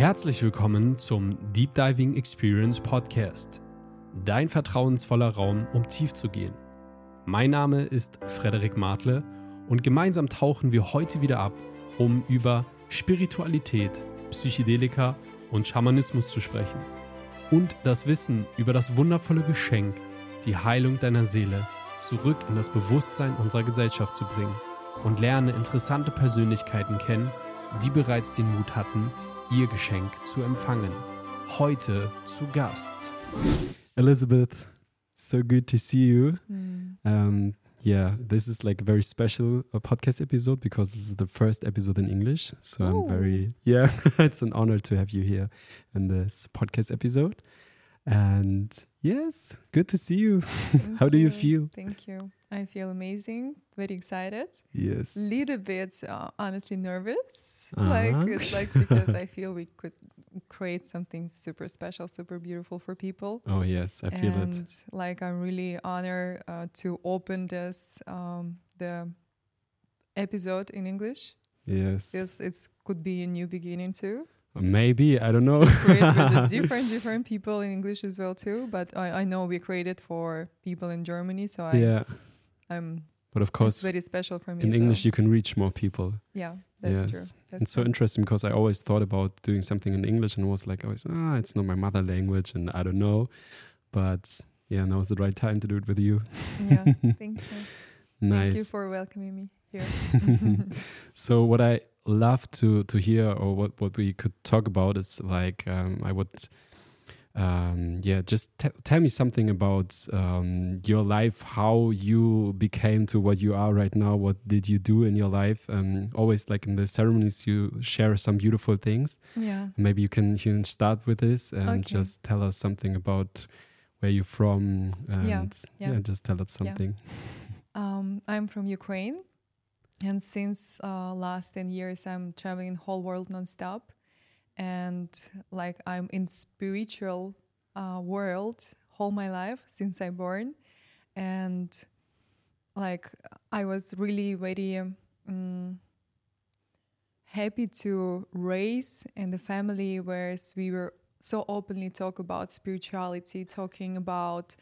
Herzlich willkommen zum Deep Diving Experience Podcast. Dein vertrauensvoller Raum, um tief zu gehen. Mein Name ist Frederik Martle und gemeinsam tauchen wir heute wieder ab, um über Spiritualität, Psychedelika und Schamanismus zu sprechen. Und das Wissen über das wundervolle Geschenk, die Heilung deiner Seele, zurück in das Bewusstsein unserer Gesellschaft zu bringen und lerne interessante Persönlichkeiten kennen, die bereits den Mut hatten, ihr Geschenk zu empfangen. Heute zu Gast. Elizabeth, so good to see you. Mm. Um, yeah, this is like a very special uh, podcast episode because this is the first episode in English. So I'm very, yeah, it's an honor to have you here in this podcast episode. And yes, good to see you. How do you feel? Thank you. I feel amazing, very excited. Yes. Little bit uh, honestly nervous. Uh-huh. Like it's like because I feel we could create something super special, super beautiful for people. Oh, yes, I feel and it. like I'm really honored uh, to open this um, the episode in English. Yes. Yes, it could be a new beginning too. Maybe, I don't know. different different people in English as well too. But I, I know we created for people in Germany, so I yeah. I'm But of course, very special for me. in so English, you can reach more people. yeah, that's true. That's It's so interesting because I always thought about doing something in English and was like, always, ah, it's not my mother language and I don't know. But yeah, now is the right time to do it with you. yeah, thank you. Thank you nice. for welcoming me here. so what I love to to hear or what what we could talk about is like um, I would um, yeah just tell me something about um, your life how you became to what you are right now what did you do in your life um, always like in the ceremonies you share some beautiful things yeah. maybe you can you can start with this and Okay. just tell us something about where you're from and yeah, yeah. just tell us something Um, I'm from Ukraine, and since uh, last ten years, I'm traveling whole world nonstop, and like I'm in spiritual uh, world all my life since I born, and like I was really very um, happy to raise in the family where we were so openly talk about spirituality, talking about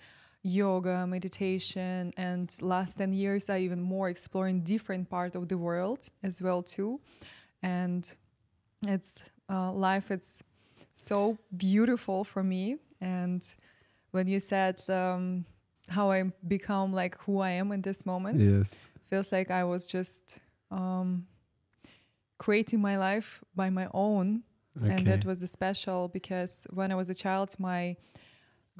yoga, meditation, and last 10 years I even more exploring different part of the world as well too. And it's uh, life it's so beautiful for me. And when you said um, how I become like who I am in this moment yes. feels like I was just um, creating my life by my own. Okay and that was special because when I was a child, my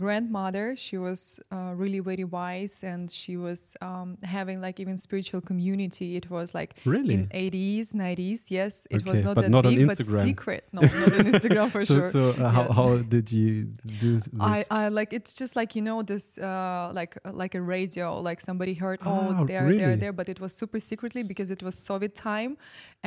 grandmother she was uh, really very wise and she was um, having like even spiritual community. It was like really? in 80s 90s yes. It was not that not on big but secret. No not on instagram for so sure. so uh, how, Yes. how did you do this? I, I like it's just like you know this uh like like a radio like somebody heard oh Ah, they're really? they're there but it was super secretly because it was Soviet time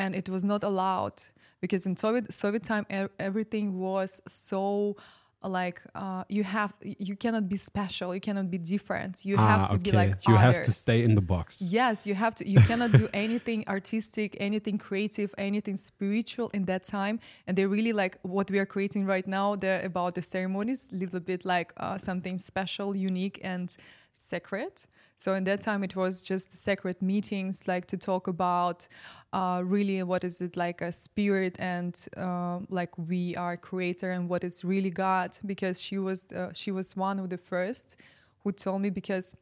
and it was not allowed because in Soviet Soviet time e- everything was so like uh you have you cannot be special you cannot be different you ah, have to okay. be like you have to stay in the box Yes, you have to. You cannot do anything artistic, anything creative, anything spiritual in that time. And they really like what we are creating right now. They're about the ceremonies, a little bit like uh, something special, unique, and sacred. So in that time, it was just sacred meetings, like to talk about uh, really what is it like a spirit and uh, like we are creator and what is really God. Because she was uh, she was one of the first who told me because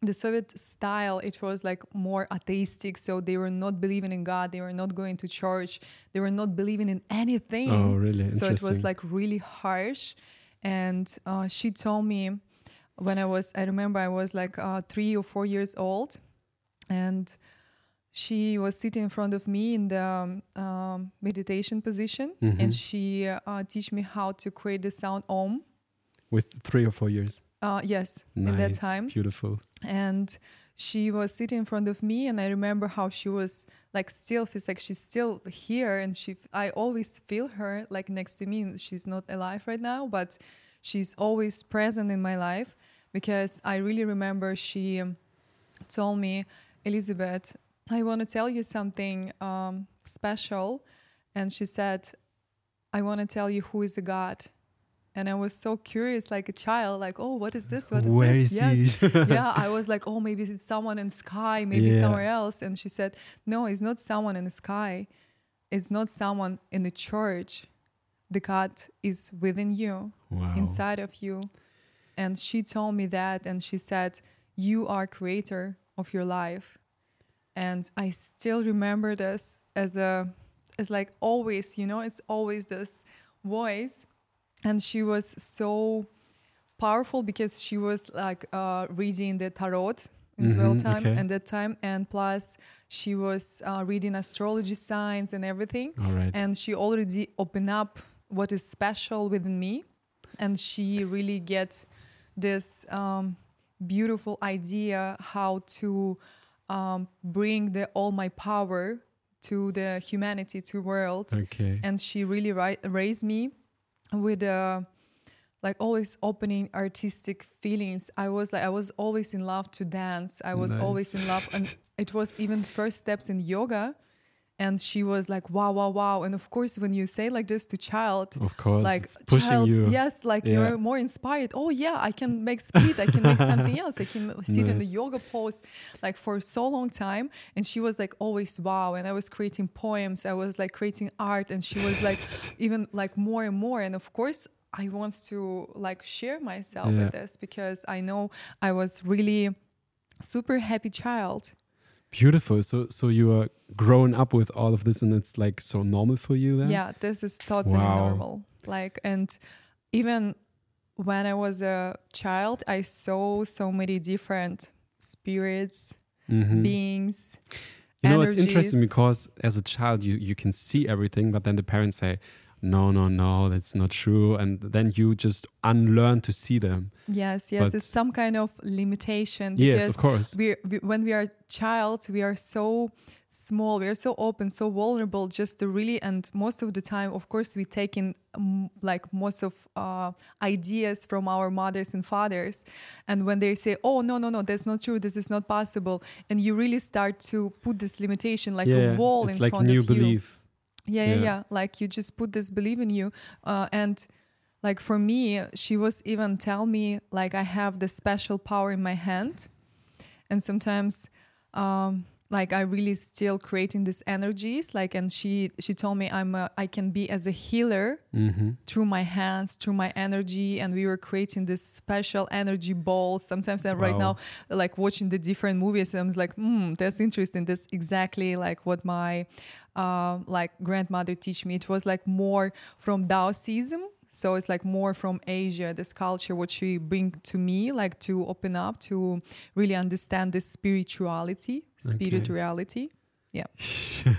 the Soviet style, it was like more atheistic. So they were not believing in God. They were not going to church. They were not believing in anything. oh really so it was like really harsh. And uh, she told me when I was, I remember I was like uh, three or four years old. And she was sitting in front of me in the um, um, meditation position. Mhm. And she uh, teach me how to create the sound Om. with three or four years Uh, yes, nice in that time beautiful and she was sitting in front of me and i remember how she was like still feels like she's still here and she i always feel her like next to me she's not alive right now but she's always present in my life because i really remember she um, told me elizabeth i want to tell you something um, special and she said I want to tell you who is a God. And I was so curious, like a child, like, oh, what is this? What is Where this? is yes. he? yeah, I was like, oh, maybe it's someone in the sky, maybe Yeah. somewhere else. And she said, no, it's not someone in the sky. It's not someone in the church. The God is within you, wow. inside of you. And she told me that, and she said, you are creator of your life. And I still remember this as a, as like always, you know, it's always this voice and she was so powerful because she was like uh, reading the tarot in Israel Mhm, time okay. and that time and plus she was uh, reading astrology signs and everything All right. and she already opened up what is special within me. And she really gets this um, beautiful idea how to um, bring the all my power to the humanity to world. Okay. and she really ri- raised me with uh, like always opening artistic feelings. I was like i was always in love to dance. I was always in love. And it was even first steps in yoga and she was like wow wow wow and of course when you say like this to child of course. like pushing child you. yes like Yeah. you're more inspired oh yeah i can make split i can make something else i can sit in the yoga pose like for so long time and she was like always wow and i was creating poems i was like creating art and she was like even like more and more and of course i want to like share myself Yeah. with this because i know i was really super happy child Beautiful. So so you are growing up with all of this and it's like so normal for you then? Yeah, this is totally Wow. normal. Like, and even when I was a child, I saw so many different spirits, Mhm. beings. You know, it's interesting because as a child, you, you can see everything, but then the parents say, no, no, no, that's not true. And then you just unlearn to see them. Yes, yes, But- it's some kind of limitation Yes, of course. we, we when we are child, we are so small, we are so open, so vulnerable, just to really and most of the time, of course, we take in um, like most of uh, ideas from our mothers and fathers, and when they say, "Oh no, no, no, that's not true, this is not possible," and you really start to put this limitation like yeah, a wall it's in like front new of you. Yeah, Yeah. yeah. Like you just put this belief in you, uh, and like for me, she was even tell me like I have the special power in my hand, and sometimes, um, like I really still creating these energies. Like, and she she told me I'm a, I can be as a healer hmm through my hands, through my energy, and we were creating this special energy balls. Sometimes I'm right now like watching the different movies, and I'm like, hmm, that's interesting. That's exactly like what my uh, like grandmother teach me. It was like more from Taoism. So it's like more from Asia, this culture, what she bring to me, like to open up, to really understand this spirituality, spirituality. Yeah.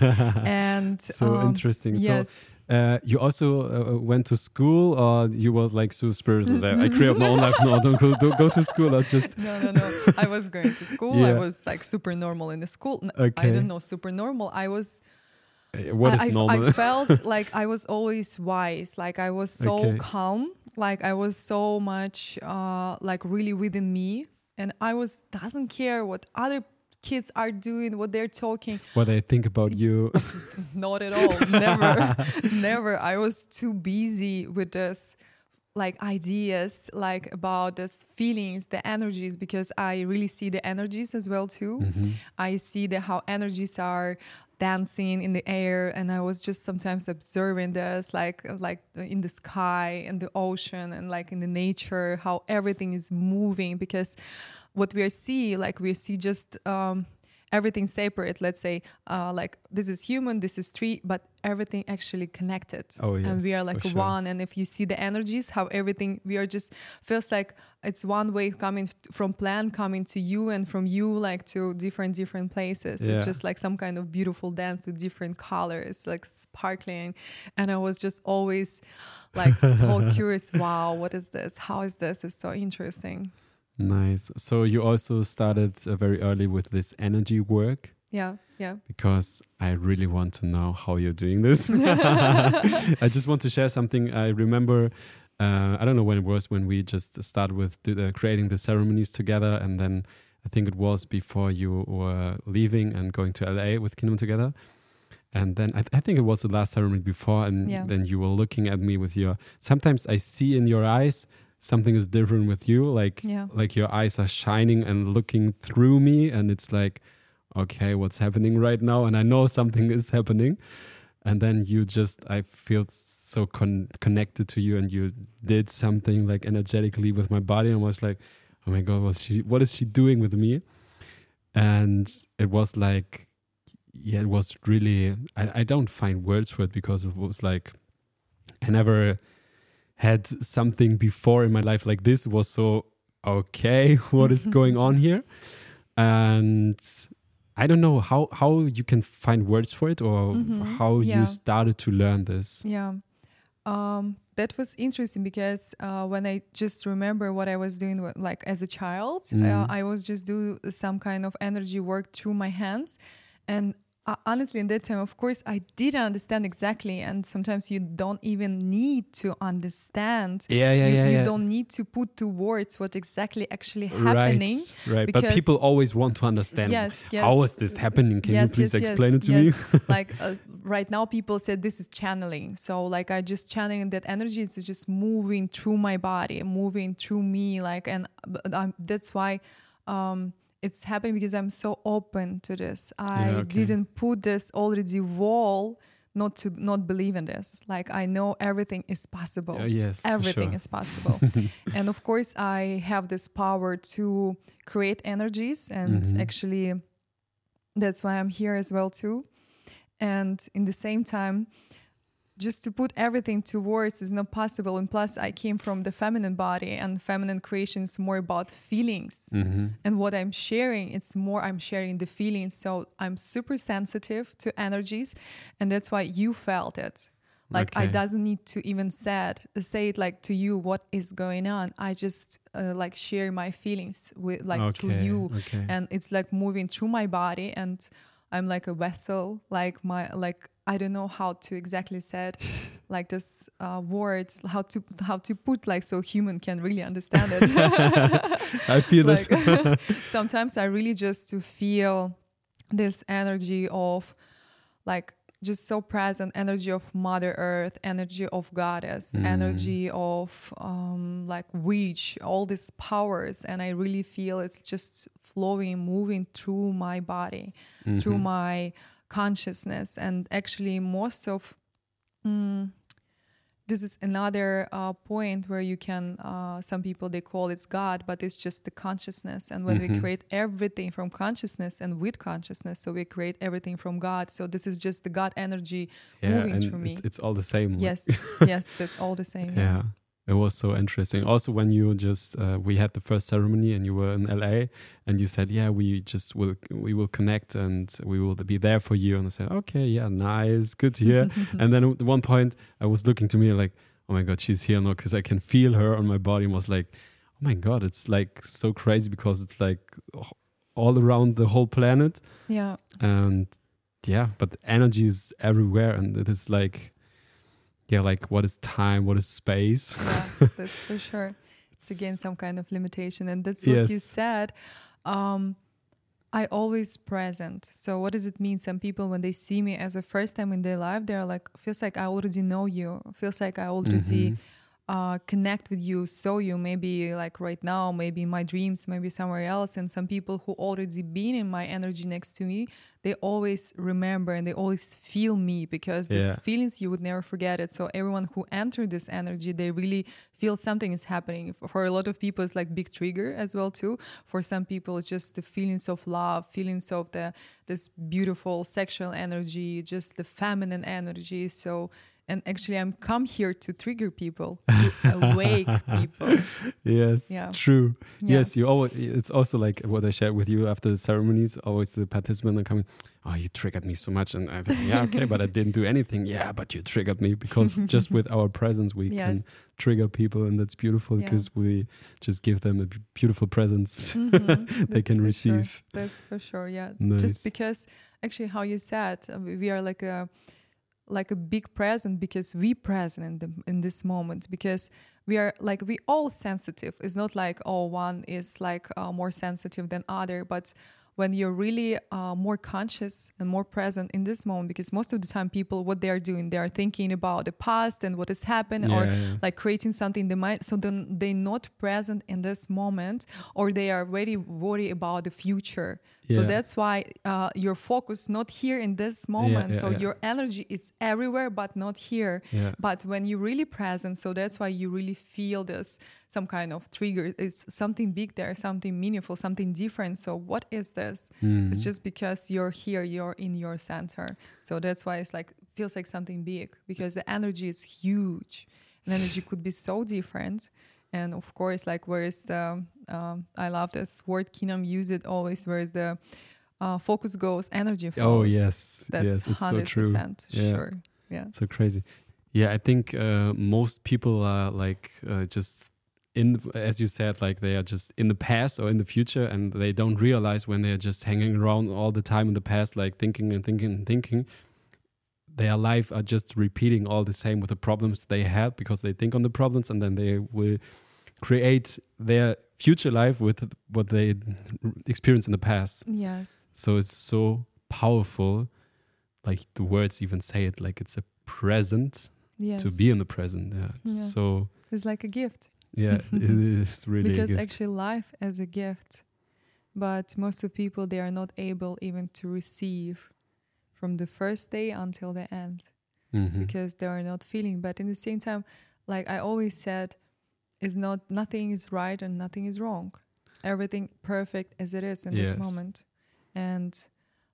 and So um, interesting. So Yes. Uh, you also uh, went to school, or you were like so spiritual? that I create my own life. No, don't go, don't go to school. Or just no, no, no. I was going to school. I was like super normal in the school. N- I Okay. don't know, super normal. I was. Uh, what I, is I normal? I felt like I was always wise. Like I was so Okay. calm. Like I was so much uh, like really within me, and I was doesn't care what other kids are doing, what they're talking. what they think about you? Not at all. Never, never. I was too busy with this like ideas like about this feelings the energies because i really see the energies as well too Mhm. i see the how energies are dancing in the air and i was just sometimes observing this like like in the sky and the ocean and like in the nature how everything is moving because what we see like we see just um everything separate. Let's say uh like this is human this is tree but everything actually connected. Oh, yes, and we are like sure. one. And if you see the energies how everything we are just feels like it's one way coming from plant coming to you and from you like to different different places. Yeah. it's just like some kind of beautiful dance with different colors like sparkling. And i was just always like so curious wow what is this? How is this? It's so interesting Nice. So you also started uh, very early with this energy work yeah yeah because I really want to know how you're doing this. I just want to share something. I remember, uh, I don't know when it was when we just started with do the, creating the ceremonies together, and then I think it was before you were leaving and going to LA with Kingdom together. And then I, I think it was the last ceremony before, and Yeah. then you were looking at me with your. Sometimes I see in your eyes something is different with you, like Yeah. like your eyes are shining and looking through me, and it's like, okay, what's happening right now? And I know something is happening, and then you just I feel so con- connected to you, and you did something like energetically with my body, and I was like, oh my god, what's she? What is she doing with me? And it was like yeah, it was really. I, I don't find words for it because it was like I never had something before in my life like this. Was so okay. What is going on here? And I don't know how how you can find words for it or Mhm. how Yeah. you started to learn this. Yeah. Um, that was interesting because uh, when I just remember what I was doing, like as a child, uh, Mhm. I was just do some kind of energy work through my hands, and uh, honestly, in that time, of course, I didn't understand exactly, and sometimes you don't even need to understand. Yeah, yeah, you, yeah. you yeah. don't need to put to words what exactly actually happening. Right, right. But people always want to understand. Yes, yes. How is this happening? Can Yes, you please yes, yes, explain it to yes. me? like uh, right now people said this is channeling so like i just channeling that energy is just moving through my body moving through me like and uh, I'm, that's why um it's happening because i'm so open to this i Yeah, okay. didn't put this already wall not to not believe in this like i know everything is possible Uh, yes, everything sure. is possible and of course i have this power to create energies and Mhm. actually that's why i'm here as well too and in the same time just to put everything to words is not possible. And plus i came from the feminine body and feminine creation is more about feelings. Mhm. and what i'm sharing it's more i'm sharing the feelings. So i'm super sensitive to energies and that's why you felt it. Like i doesn't need to even said say it like to you what is going on. I just uh, like share my feelings with like to Okay, you. okay. and it's like moving through my body and i'm like a vessel like my like i don't know how to exactly say it like this uh, words how to how to put like so human can really understand it I feel it. like sometimes i really just to feel this energy of like just so present energy of mother earth energy of goddess Mm. energy of um like witch all these powers and i really feel it's just flowing moving through my body through Mhm. my consciousness and actually most of mm, this is another uh, point where you can uh, some people they call it god but it's just the consciousness and when we Mhm. create everything from consciousness and with consciousness so we create everything from god so this is just the god energy yeah, moving through me. It's, it's all the same. yes yes that's all the same yeah. yeah it was so interesting. Also when you just uh, we had the first ceremony and you were in la and you said yeah we just will we will connect and we will be there for you. And i said okay yeah nice good to hear. And then at one point i was looking to me like oh my god she's here now because i can feel her on my body and was like oh my god it's like so crazy because it's like all around the whole planet. Yeah. And yeah but energy is everywhere and it is like yeah like what is time? What is space? Yeah that's for sure. It's again some kind of limitation and that's what you said. Um i always present. So what does it mean? Some people when they see me as a first time in their life they're like feels like i already know you. Feels like i already Mhm. Uh, connect with you, saw you, maybe like right now, maybe in my dreams, maybe somewhere else. And some people who already been in my energy next to me, they always remember and they always feel me because these Yeah. feelings you would never forget it. So everyone who entered this energy, they really feel something is happening. For- For a lot of people, it's like big trigger as well too. For some people, it's just the feelings of love, feelings of the this beautiful sexual energy, just the feminine energy. So and actually i'm come here to trigger people to awake people yes Yeah. true Yeah. yes you always it's also like what i shared with you after the ceremonies always the participant are coming oh you triggered me so much and i think yeah okay but i didn't do anything yeah but you triggered me because just with our presence we Yes. can trigger people and that's beautiful Yeah. because we just give them a beautiful presence Mhm. they That's can for sure. receive that's for sure yeah Nice. just because actually how you said uh, we are like a like a big present because we present in the in this moment because we are like we all sensitive. It's not like oh one is like uh, more sensitive than other but when you're really uh, more conscious and more present in this moment because most of the time people what they are doing they are thinking about the past and what has happened or Yeah, yeah. like creating something in the mind so then they're not present in this moment or they are very worried about the future so that's why uh, your focus not here in this moment yeah, so yeah. your energy is everywhere but not here Yeah. but when you're really present so that's why you really feel this some kind of trigger it's something big there something meaningful something different so what is this Mm. it's just because you're here you're in your center. So that's why it's like feels like something big because the energy is huge. And energy could be so different. And of course like where is the um, i love this word kinam use it always where is the uh, focus goes energy flows. Oh yes, that's yes, it's so 100% true. Yeah. sure. Yeah. So crazy. Yeah i think uh, most people are like uh, just in as you said like they are just in the past or in the future and they don't realize when they're just hanging around all the time in the past like thinking and thinking and thinking. Their life are just repeating all the same with the problems they had because they think on the problems and then they will create their future life with what they experienced in the past. Yes. So it's so powerful like the words even say it like it's a present yes. to be in the present. Yeah it's Yeah. so it's like a gift yeah it is really because actually life as a gift but most of people they are not able even to receive from the first day until the end Mhm. because they are not feeling but in the same time like i always said is not nothing is right and nothing is wrong everything perfect as it is in Yes. this moment and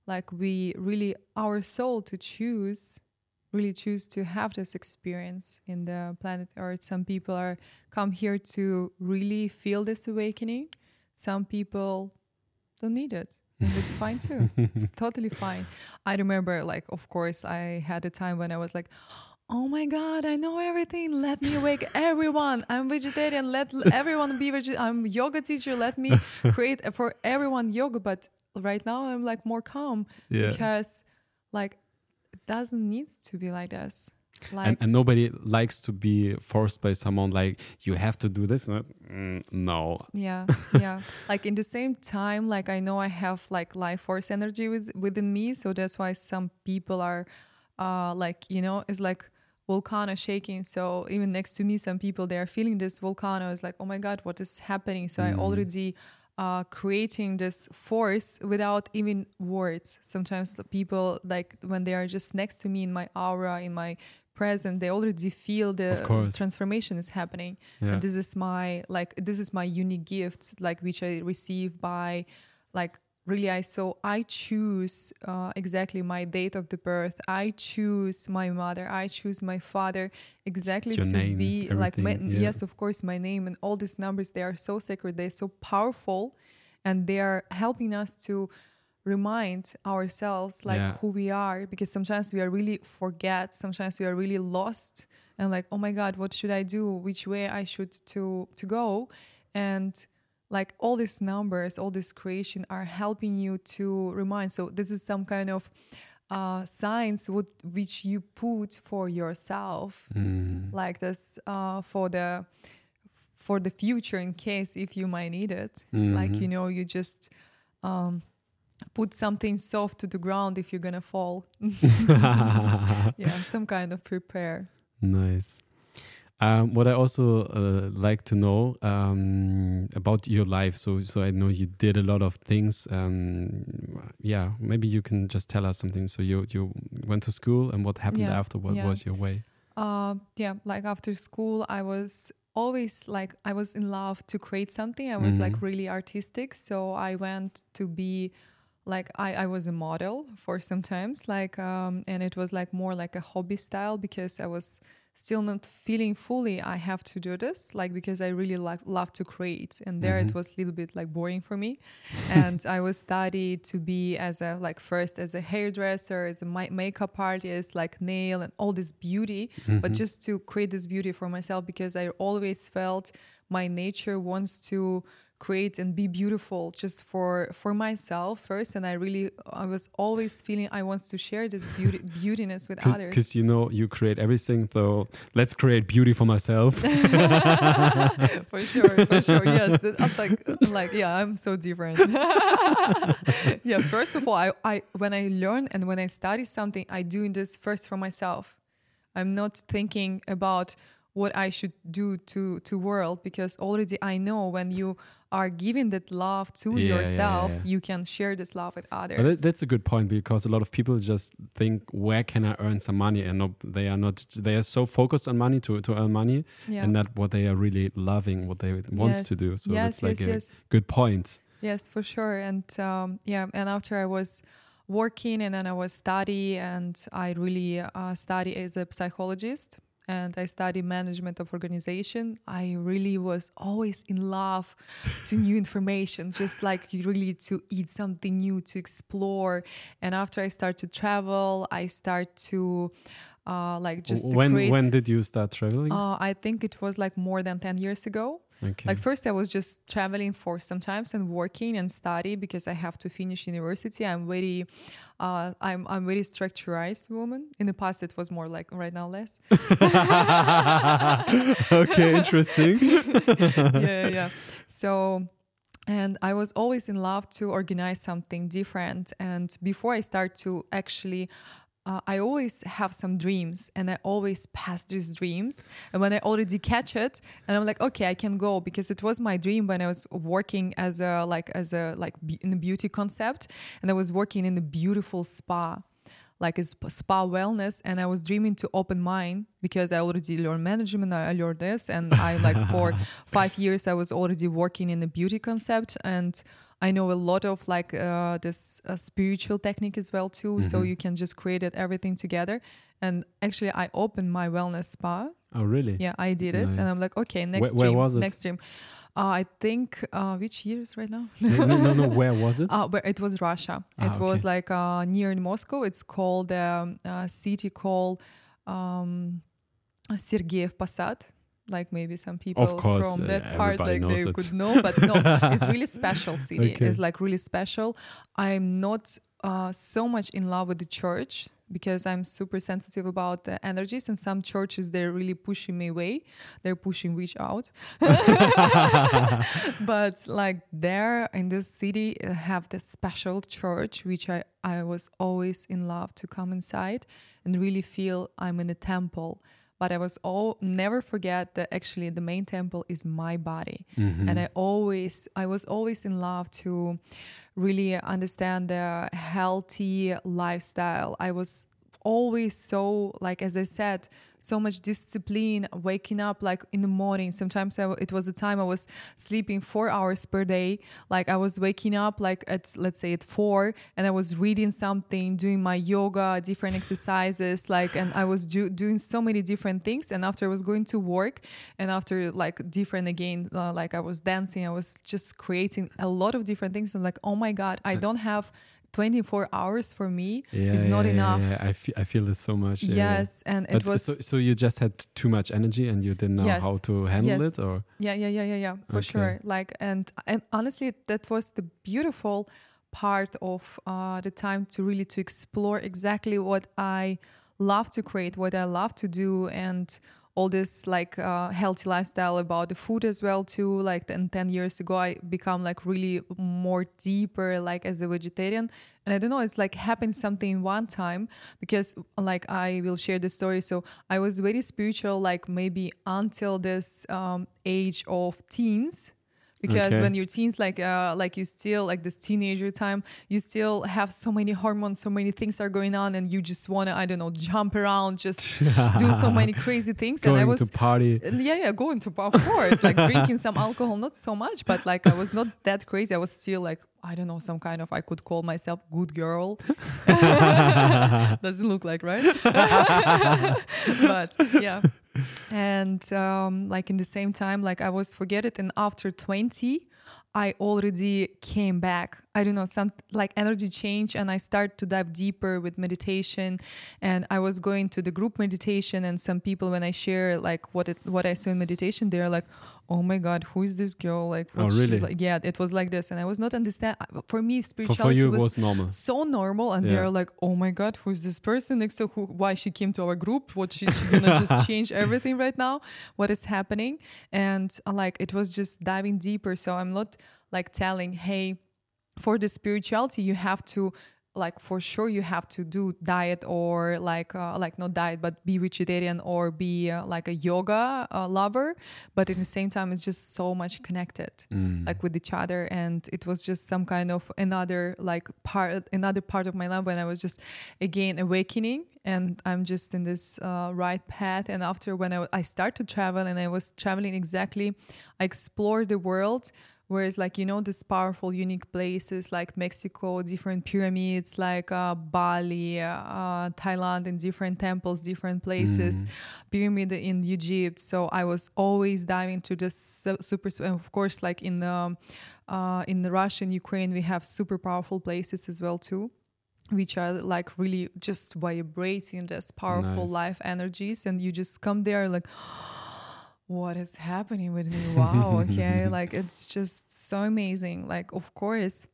like we really our soul to choose really choose to have this experience in the planet earth. Some people are come here to really feel this awakening. Some people don't need it and it's fine too. It's totally fine. I remember like of course i had a time when i was like oh my god i know everything. Let me wake everyone. I'm vegetarian. Let everyone be vegetarian i'm yoga teacher. Let me create for everyone yoga. But right now i'm like more calm yeah. because like doesn't need to be like this. Like and, and nobody likes to be forced by someone like you have to do this. No, Mm, no. yeah yeah. Like in the same time like i know i have like life force energy with, within me so that's why some people are uh like you know it's like volcano shaking. So even next to me some people they are feeling this volcano. Is like oh my god what is happening? So i Mhm. already uh creating this force without even words. Sometimes the people like when they are just next to me in my aura in my present they already feel the transformation is happening. Yeah. And this is my like this is my unique gift like which i receive by like really i so i choose uh, exactly my date of the birth i choose my mother i choose my father exactly Your to name, be like my, yeah. yes of course my name and all these numbers they are so sacred they're so powerful and they are helping us to remind ourselves like Yeah. who we are because sometimes we are really forget sometimes we are really lost and like oh my god what should i do which way i should to to go and like all these numbers all this creation are helping you to remind so this is some kind of uh signs which you put for yourself Mm. like this uh for the for the future in case if you might need it like Mhm. you know you just um put something soft to the ground if you're gonna fall yeah some kind of prepare Nice. Um, what I also uh, like to know um, about your life. So, so I know you did a lot of things. Um, yeah, maybe you can just tell us something. So you you went to school, and what happened Yeah, after? What yeah. was your way? Uh, yeah, like after school, I was always like I was in love to create something. I was like Mhm. really artistic, so I went to be like I, I was a model for some times, like um, and it was like more like a hobby style because I was still not feeling fully I have to do this, like because I really like love to create, and there Mhm. it was a little bit like boring for me, and I was studied to be as a like first as a hairdresser, as a ma- makeup artist, like nail and all this beauty, but Mhm. just to create this beauty for myself because I always felt my nature wants to create and be beautiful just for for myself first. And i really i was always feeling i want to share this beauty beautiness with others. Because you know you create everything, so let's create beauty for myself. for sure for sure. Yes I'm like like yeah i'm so different. Yeah first of all I, I when i learn and when i study something i do this first for myself. I'm not thinking about what i should do to to world because already i know when you are giving that love to Yeah, yeah, yourself yeah. you can share this love with others that, that's a good point because a lot of people just think, where can I earn some money? And no, they are not. They are so focused on money to, to earn money, yeah and not what they are really loving, what they want to do. So yes that's like yes a yes good point. Yes, for sure. And um, yeah, and after I was working and then I was study and I really uh, study as a psychologist and I study management of organization. I really was always in love to new information, just like you really to eat something new, to explore. And after I start to travel, I start to uh, like just when create. when did you start traveling? uh, I think it was like more than 10 years ago. Okay. Like first I was just traveling for sometimes and working and study because I have to finish university. I'm very uh I'm I'm very structurized woman. In the past it was more like right now less. okay, interesting. yeah, yeah, yeah. So and I was always in love to organize something different. And before I start to actually uh, I always have some dreams and I always pass these dreams. And when I already catch it and I'm like, okay, I can go because it was my dream when I was working as a, like, as a, like be- in the beauty concept. And I was working in a beautiful spa like a sp- spa wellness. And i was dreaming to open mine because i already learned management. I learned this. And i like for five years i was already working in the beauty concept. And i know a lot of like uh, this uh, spiritual technique as well too so Mhm. you can just create it everything together and actually i opened my wellness spa oh, really? yeah i did it and i'm like okay next where dream was it? next dream uh, i think uh, which years right now no, no, no. Where was it? uh, but it was Russia. Ah, it was like uh, near in Moscow. It's called um, a city called um, Sergiyev Posad. Like maybe some people course, from uh, that part, like they it. could know, but no, it's really special city. Okay. It's like really special. I'm not uh, so much in love with the church because I'm super sensitive about the energies, and some churches they're really pushing me away. They're pushing reach out. but like there in this city uh, have this special church which I, I was always in love to come inside and really feel I'm in a temple but I was all never forget that actually the main temple is my body Mhm. and I always I was always in love to really understand the healthy lifestyle I was always so like as I said so much discipline waking up like in the morning. Sometimes I, it was a time I was sleeping four hours per day. Like I was waking up like at let's say at four and I was reading something doing my yoga different exercises like and I was do, doing so many different things. And after I was going to work and after like different again uh, like I was dancing I was just creating a lot of different things. And like oh my god I don't have 24 hours for me Yeah, is not yeah, enough yeah. I, fe- I feel it so much. yes and But it was so, so you just had too much energy and you didn't know Yes. how to handle Yes. it, or yeah yeah yeah yeah yeah for Okay. sure like and and honestly that was the beautiful part of uh, the time to really to explore exactly what i love to create what i love to do and all this like uh, healthy lifestyle about the food as well too. Like then 10 years ago i become like really more deeper like as a vegetarian. And i don't know it's like happened something in one time because like i will share the story. So i was very spiritual like maybe until this um, age of teens because Okay. when you're teens like uh like you still like this teenager time you still have so many hormones so many things are going on and you just want to i don't know jump around just do so many crazy things going and i was to party. yeah, yeah, going to of course, like drinking some alcohol, not so much, but like I was not that crazy. I was still like, I don't know, some kind of, I could call myself good girl. Doesn't look like, right? but yeah. And um, like in the same time, like I was forget it. And after 20, I already came back. I don't know, some like energy change, and I start to dive deeper with meditation. And I was going to the group meditation, and some people, when I share like what it what I saw in meditation, they're like, oh my god who is this girl? Like Oh, what's she really? like yeah it was like this. And i was not understand for me spirituality for you, it was, was normal. so normal. And Yeah. they're like oh my god who's this person? Next to who why she came to our group? What she, she gonna just change everything right now? What is happening? And uh, like it was just diving deeper. So i'm not like telling hey for the spirituality you have to like for sure you have to do diet or like uh, like not diet but be vegetarian or be uh, like a yoga uh, lover. But at the same time it's just so much connected Mm. like with each other. And it was just some kind of another like part another part of my life when i was just again awakening. And i'm just in this uh, right path. And after when I, I start to travel and i was traveling exactly i explored the world whereas like you know these powerful unique places like mexico different pyramids like uh, bali uh, thailand and different temples different places pyramid in egypt. So i was always diving to this su- super and of course like in um, uh, in russia and ukraine we have super powerful places as well too which are like really just vibrating this powerful Nice. life energies. And you just come there like what is happening with me wow okay like it's just so amazing like of course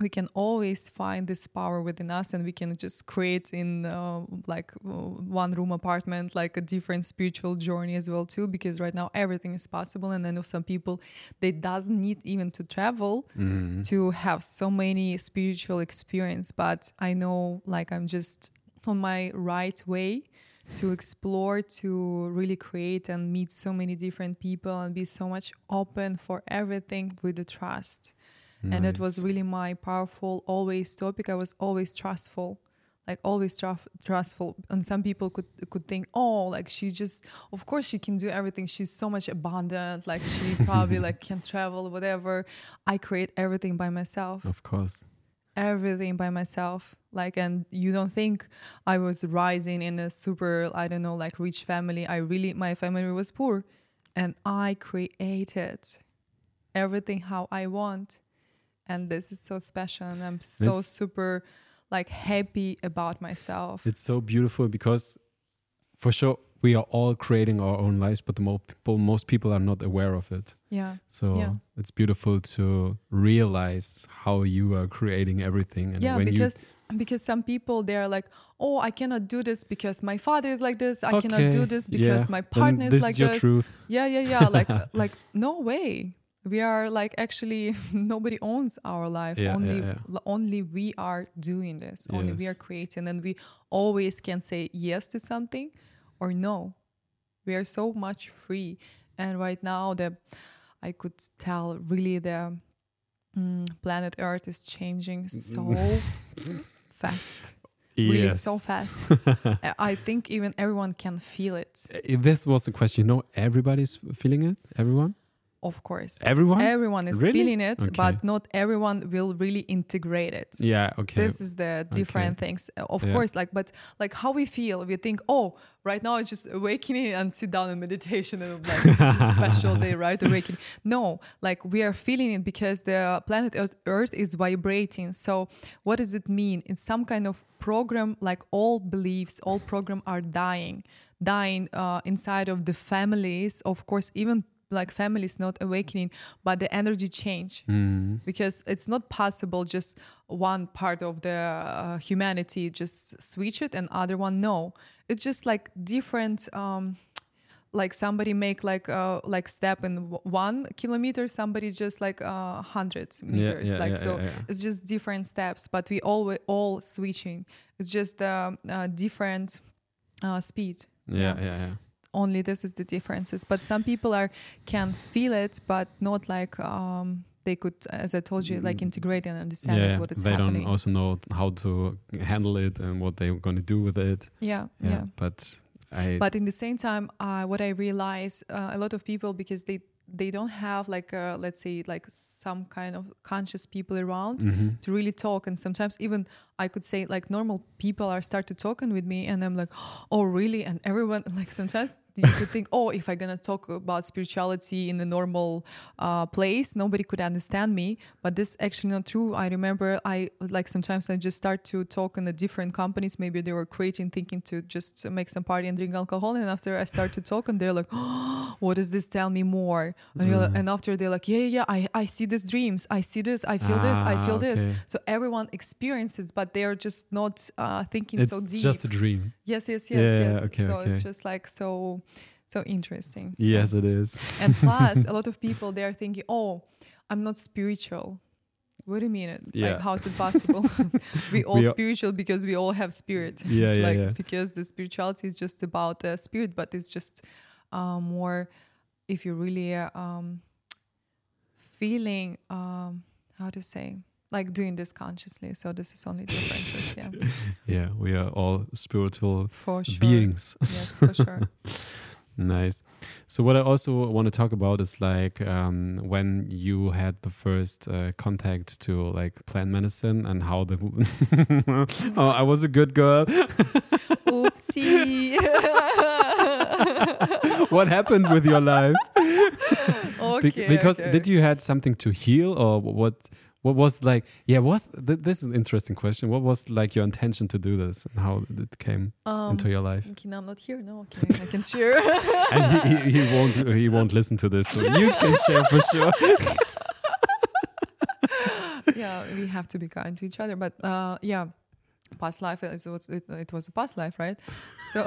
we can always find this power within us and we can just create in uh, like uh, one room apartment like a different spiritual journey as well too because right now everything is possible and i know some people they doesn't need even to travel Mm. to have so many spiritual experience but i know like i'm just on my right way to explore to really create and meet so many different people and be so much open for everything with the trust. And it was really my powerful always topic. I was always trustful like always trust, trustful. And some people could could think oh like she just of course she can do everything. She's so much abundant. Like she probably like can travel whatever. I create everything by myself. Of course. Everything by myself. Like and you don't think i was rising in a super i don't know like rich family. I really my family was poor and i created everything how i want. And this is so special and i'm so It's- super like happy about myself. It's so beautiful because for sure we are all creating our own lives, but the people, most people are not aware of it. yeah. So Yeah. it's beautiful to realize how you are creating everything. And yeah when because because some people they're like oh i cannot do this because my father is like this. I you, cannot do this because yeah, my partner is like is this. truth. yeah yeah yeah. Like like no way. We are like actually nobody owns our life. Yeah, only only we are doing this. Only we are creating. And we always can say yes to something or no. We are so much free. And right now the i could tell really the mm, planet earth is changing so fast. Really so fast. I- i think even everyone can feel it. Uh, This was the question. You know, everybody's feeling it. Everyone. Of course Everyone. everyone is Really? feeling it Okay. but not everyone will really integrate it yeah. Okay. this is the different things Uh, of Yeah. course like but like how we feel we think oh right now it's just awakening and sit down in meditation and like special day right awakening no like we are feeling it because the planet earth, earth is vibrating so what does it mean In some kind of program like all beliefs all program are dying dying uh, inside of the families of course even like families not awakening but the energy change Mm. because it's not possible just one part of the uh, humanity just switch it and other one no it's just like different um like somebody make like uh like step in one kilometer somebody just like uh 100 meters yeah, like yeah, so yeah, yeah. it's just different steps but we all all switching it's just um, uh, different uh, speed Yeah. Yeah. Yeah. Only this is the differences but some people are can feel it but not like um they could as i told you like integrate and understand yeah. what is they happening don't also know how to handle it and what they're going to do with it. yeah, Yeah. yeah But I. but in the same time uh, what i realize uh, a lot of people because they they don't have like uh, let's say like some kind of conscious people around Mhm. to really talk and sometimes even i could say like normal people are start to talking with me and i'm like oh really? And everyone like sometimes you could think oh if i'm gonna talk about spirituality in a normal uh, place nobody could understand me. But this actually not true. I remember i like sometimes i just start to talk in the different companies. Maybe they were creating thinking to just make some party and drink alcohol. And after i start to talk and they're like oh, what does this tell me more? And, you're, Mm. and after they're like yeah yeah yeah, i i see these dreams. I see this. I feel this. I Ah, feel this so everyone experiences but they're just not uh thinking It's so deep It's just a dream. yes yes yes Yeah, yes okay, so okay. it's just like so so interesting Yes, it is. and plus a lot of people they are thinking oh i'm not spiritual what do you mean it Yeah. like how is it possible we all We spiritual because we all have spirit Yeah, yeah, like yeah. because the spirituality is just about the spirit but it's just uh, more if you're really uh, um feeling um how to say like doing this consciously so this is only differences yeah Yeah, we are all spiritual for sure beings. yes for sure Nice. So what I also want to talk about is like um, when you had the first uh, contact to like plant medicine and how the oh I was a good girl. oopsie what happened with your life? Be- okay because okay. did you had something to heal or what? What was like? Yeah, was th- this is an interesting question. What was like your intention to do this and how it came um, into your life? okay now i'm not here no okay i can share And he, he, he won't he won't listen to this. So you can share for sure. yeah we have to be kind to each other but uh yeah past life is what it, it was a past life right so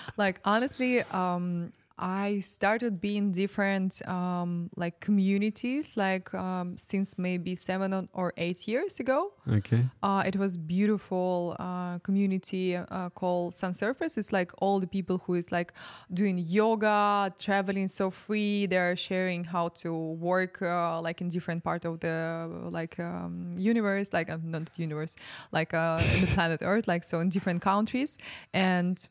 like honestly um i started being different um like communities like um since maybe seven or- eight years ago Okay. uh, it was beautiful uh, community uh, called Sun Surface. It's like all the people who is like doing yoga, traveling so free. They're sharing how to work uh, like in different part of the like um, universe, like uh, not universe, like uh, in the planet Earth, like so in different countries and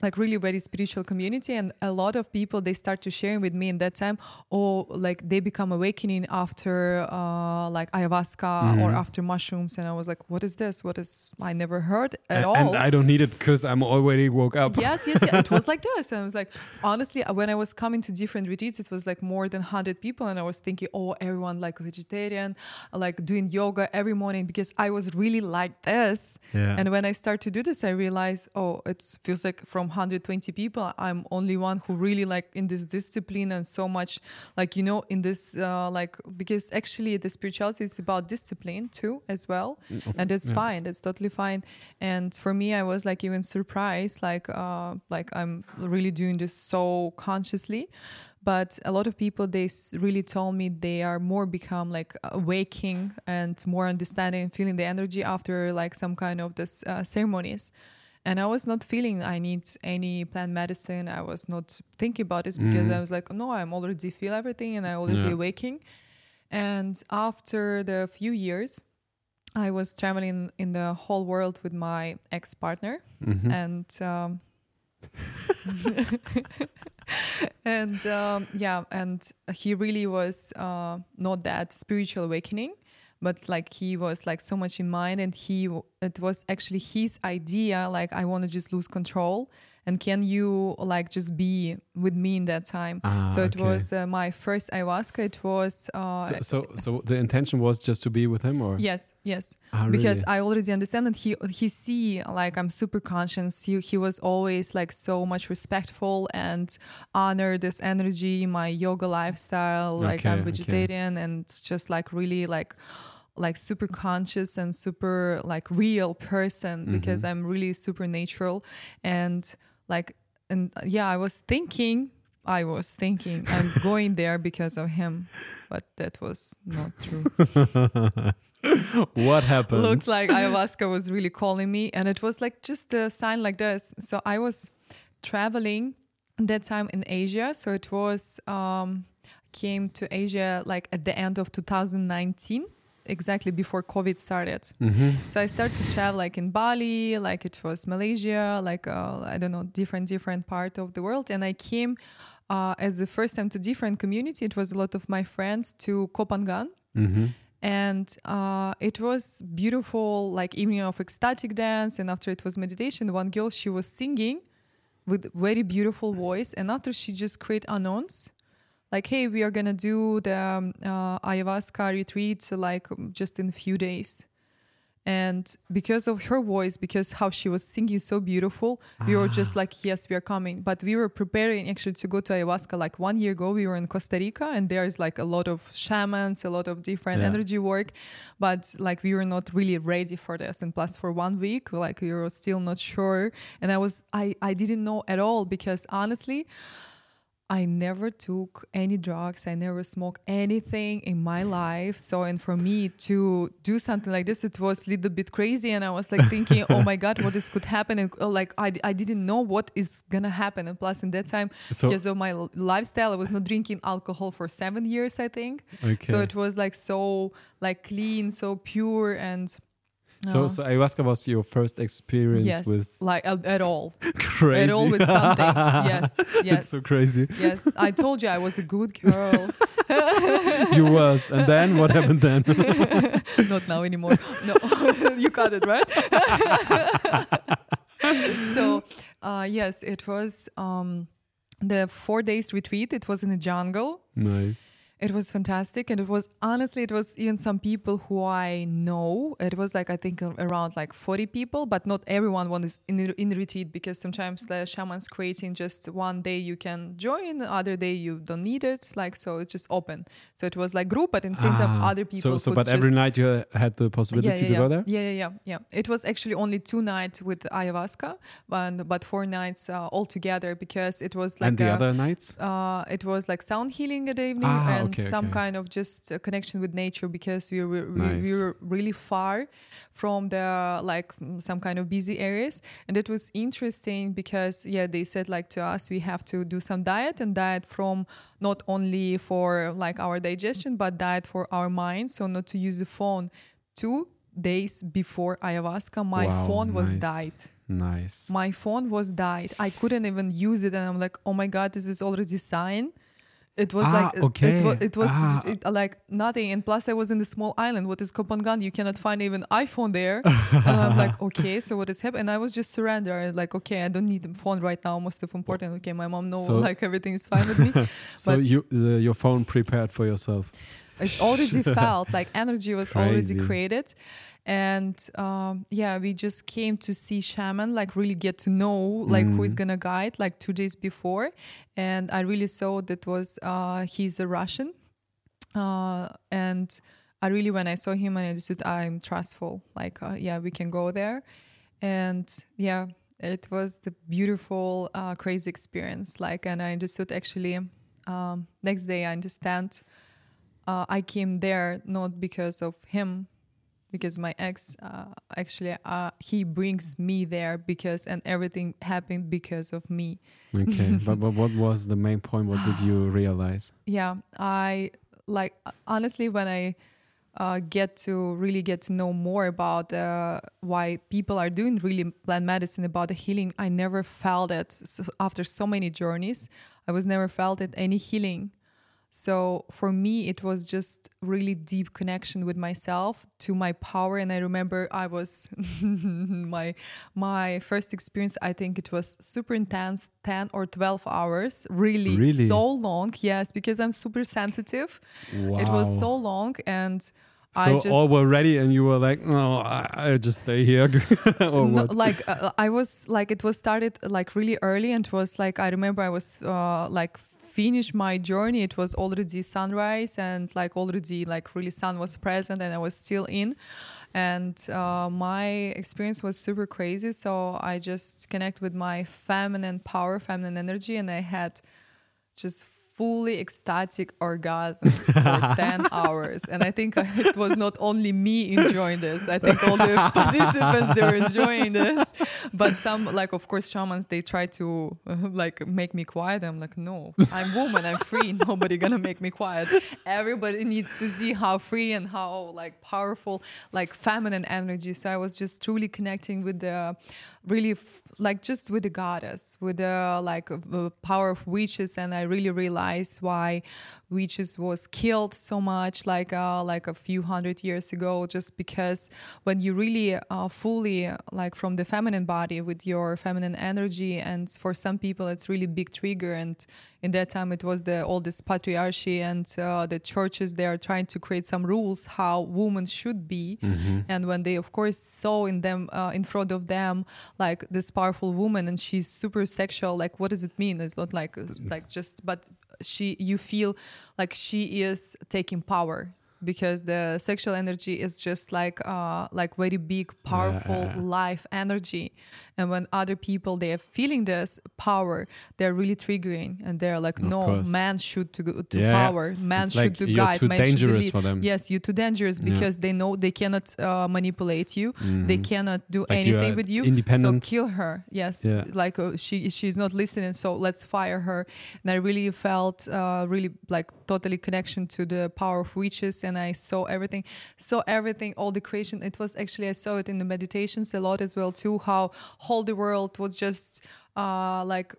like really very spiritual community and a lot of people they start to sharing with me in that time or like they become awakening after uh like ayahuasca or Mhm. after mushrooms and i was like what is this what is i never heard at A- all And I don't need it because I'm already woke up. yes yes yeah it was like this and i was like honestly uh, when i was coming to different retreats it was like more than 100 people and i was thinking oh everyone like vegetarian like doing yoga every morning because i was really like this Yeah. and when I start to do this, I realize, oh, it feels like from 120 people, I'm only one who really like in this discipline and so much, like you know, in this uh, like because actually the spirituality is about discipline too as well, and it's yeah. fine. It's totally fine. And for me, I was like even surprised, like uh, like I'm really doing this so consciously but a lot of people they really told me they are more become like awaking and more understanding and feeling the energy after like some kind of this uh, ceremonies and i was not feeling i need any plant medicine i was not thinking about this because Mhm. i was like no i'm already feel everything and i already Yeah. awaking and after the few years i was traveling in the whole world with my ex-partner Mhm. and um, and um, yeah and he really was uh, not that spiritual awakening but like he was like so much in mind and he it was actually his idea like i want to just lose control and can you like just be with me in that time Ah, so it okay. was uh, my first ayahuasca it was uh, So, so, so the intention was just to be with him, or yes yes Ah, because? I already understand that he he see like I'm super conscious. He he was always like so much respectful and honor this energy, my yoga lifestyle. Like Okay, I'm okay. vegetarian and just like really like like super conscious and super like real person because Mhm. I'm really super natural and like and uh, yeah I was thinking I was thinking I'm going there because of him but that was not true. What happened? looks like ayahuasca was really calling me and it was like just a sign like this. So i was traveling that time in asia. So it was um came to asia like at the end of 2019 exactly before covid started. Mhm. so i started to travel like in bali like it was malaysia like uh, i don't know different different part of the world. And i came uh, as the first time to different community. It was a lot of my friends to Koh Phangan. Mhm. and uh, it was beautiful like evening of ecstatic dance. And after it was meditation one girl she was singing with very beautiful voice. And after she just create announce like hey we are gonna do the um, uh, ayahuasca retreat like just in a few days. And because of her voice because how she was singing so beautiful we were just Ah. like yes we are coming. But we were preparing actually to go to ayahuasca like one year ago we were in costa rica and there's like a lot of shamans a lot of different Yeah. energy work. But like we were not really ready for this. And plus for one week like we were still not sure. And i was i i didn't know at all because honestly I never took any drugs. I never smoked anything in my life. So, and for me to do something like this, it was a little bit crazy. And I was like thinking, oh my God, what this could happen? And uh, like, I, I didn't know what is going to happen. And plus, in that time, So- because of my lifestyle, I was not drinking alcohol for seven years, I think. Okay. So it was like so like clean, so pure. And so, uh, so ayahuasca was your first experience yes, with like at, at all, crazy. at all with something. yes, yes. it's so crazy. Yes, I told you I was a good girl. you was, and then what happened then? Not now anymore. No, you got it right. so, uh, yes, it was um, the four days retreat. It was in the jungle. nice. It was fantastic, and it was honestly, it was even some people who I know. It was like I think around like forty people, but not everyone was in in retreat because sometimes the shamans creating just one day you can join, the other day you don't need it. Like so, it's just open. So it was like group, but in the same time, Ah, other people. So, so but every night you had the possibility yeah, yeah, to yeah. go there. Yeah, yeah, yeah, yeah. It was actually only two nights with ayahuasca, and but four nights uh, all together because it was like and the a- other nights? uh, it was like sound healing at the evening Ah, and okay, some okay. kind of just a connection with nature because we were we, Nice. we were really far from the like some kind of busy areas and it was interesting because yeah they said like to us we have to do some diet and diet from not only for like our digestion but diet for our mind so not to use the phone two days before ayahuasca my Wow, phone was nice. died Nice. my phone was died i couldn't even use it and i'm like oh my god this is already sign it was Ah, like okay. it, was, it was Ah. it, like nothing. And plus i was in the small island what is Koh Phangan you cannot find even iphone there. And i'm like okay so what is happening? And i was just surrender. Like okay i don't need phone right now. Most of important. Okay my mom know So- like everything is fine with me. So but- you uh, your phone prepared for yourself. It already felt like energy was already created. And um, yeah we just came to see shaman like really get to know like who is Mm. gonna guide like two days before. And i really saw that was uh, he's a russian. Uh, and i really when i saw him and i understood i'm trustful. Like uh, yeah we can go there. And yeah it was the beautiful uh, crazy experience. Like and i understood actually um, next day i understand uh, I came there not because of him, because my ex uh, actually uh, he brings me there because and everything happened because of me. Okay, but, but what was the main point? What did you realize? Yeah, I like honestly when I uh, get to really get to know more about uh, why people are doing really plant medicine about the healing. I never felt it so after so many journeys. I was never felt it any healing. So for me, it was just really deep connection with myself to my power. And I remember I was my my first experience. I think it was super intense, ten or twelve hours. Really, Really? so long. Yes, because I'm super sensitive. Wow. It was so long, and So I just all were ready, and you were like, "No, I, I just stay here," no, like uh, I was like it was started like really early and it was like I remember I was uh, like finished my journey it was already sunrise and like already like really sun was present and I was still in. And uh, my experience was super crazy so I just connect with my feminine power feminine energy and I had just fully ecstatic orgasms for 10 hours. And i think it was not only me enjoying this i think all the participants they were enjoying this. But some like of course shamans they try to uh, like make me quiet. I'm like no i'm woman i'm free. Nobody gonna make me quiet. Everybody needs to see how free and how like powerful like feminine energy. So i was just truly connecting with the really f- like just with the goddess with the like uh, power of witches. And i really realized guys why witches was killed so much like uh, like a few hundred years ago just because when you really uh, fully like from the feminine body with your feminine energy and for some people it's really big trigger and in that time it was the all this patriarchy and uh, the churches they are trying to create some rules how women should be. Mm-hmm. and when they of course saw in them uh, in front of them like this powerful woman and she's super sexual like what does it mean? It's not like like just but she you feel like she is taking power because the sexual energy is just like uh like very big powerful yeah. life energy and when other people they are feeling this power they're really triggering and they're like Of no course. man should to, to Yeah. power man It's should like to you're guide too man should to dangerous lead. for them. yes you're too dangerous Yeah. because they know they cannot uh, manipulate you they Mhm. cannot do Like anything are with you independent. so kill her yes Yeah. like uh, she she's not listening so let's fire her and i really felt uh, really like totally connection to the power of witches and i saw everything saw everything all the creation. It was actually i saw it in the meditations a lot as well too how whole the world was just uh like